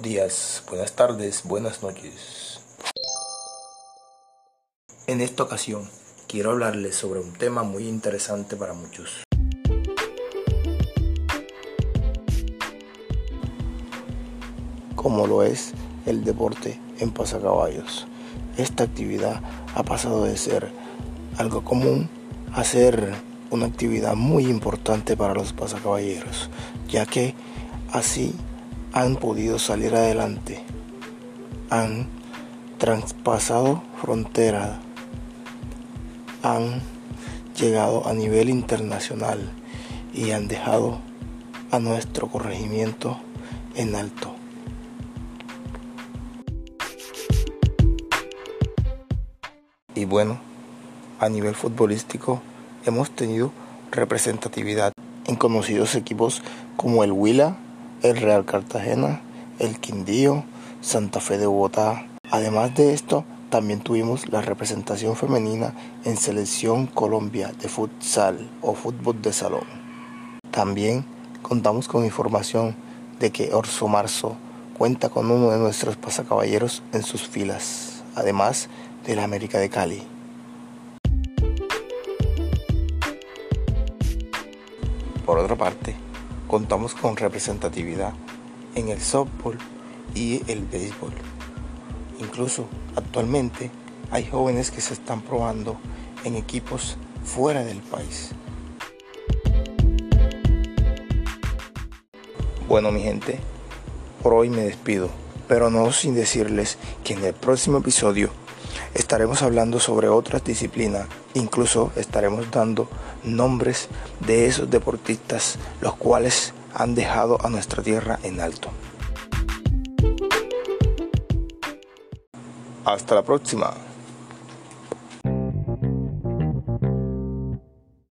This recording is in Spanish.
días, buenas tardes, buenas noches. En esta ocasión quiero hablarles sobre un tema muy interesante para muchos. Como lo es el deporte en pasacaballos. Esta actividad ha pasado de ser algo común a ser una actividad muy importante para los pasacaballeros, ya que así han podido salir adelante, han traspasado fronteras, han llegado a nivel internacional y han dejado a nuestro corregimiento en alto. Y bueno, a nivel futbolístico hemos tenido representatividad en conocidos equipos como el Huila, el Real Cartagena, el Quindío, Santa Fe de Bogotá. Además de esto, también tuvimos la representación femenina en Selección Colombia de futsal o fútbol de salón. También contamos con información de que Orso Marzo cuenta con uno de nuestros pasacaballeros en sus filas, además de la América de Cali. Por otra parte, contamos con representatividad en el softball y el béisbol. Incluso actualmente hay jóvenes que se están probando en equipos fuera del país. Bueno mi gente, por hoy me despido, pero no sin decirles que en el próximo episodio estaremos hablando sobre otras disciplinas, incluso estaremos dando nombres de esos deportistas los cuales han dejado a nuestra tierra en alto. Hasta la próxima.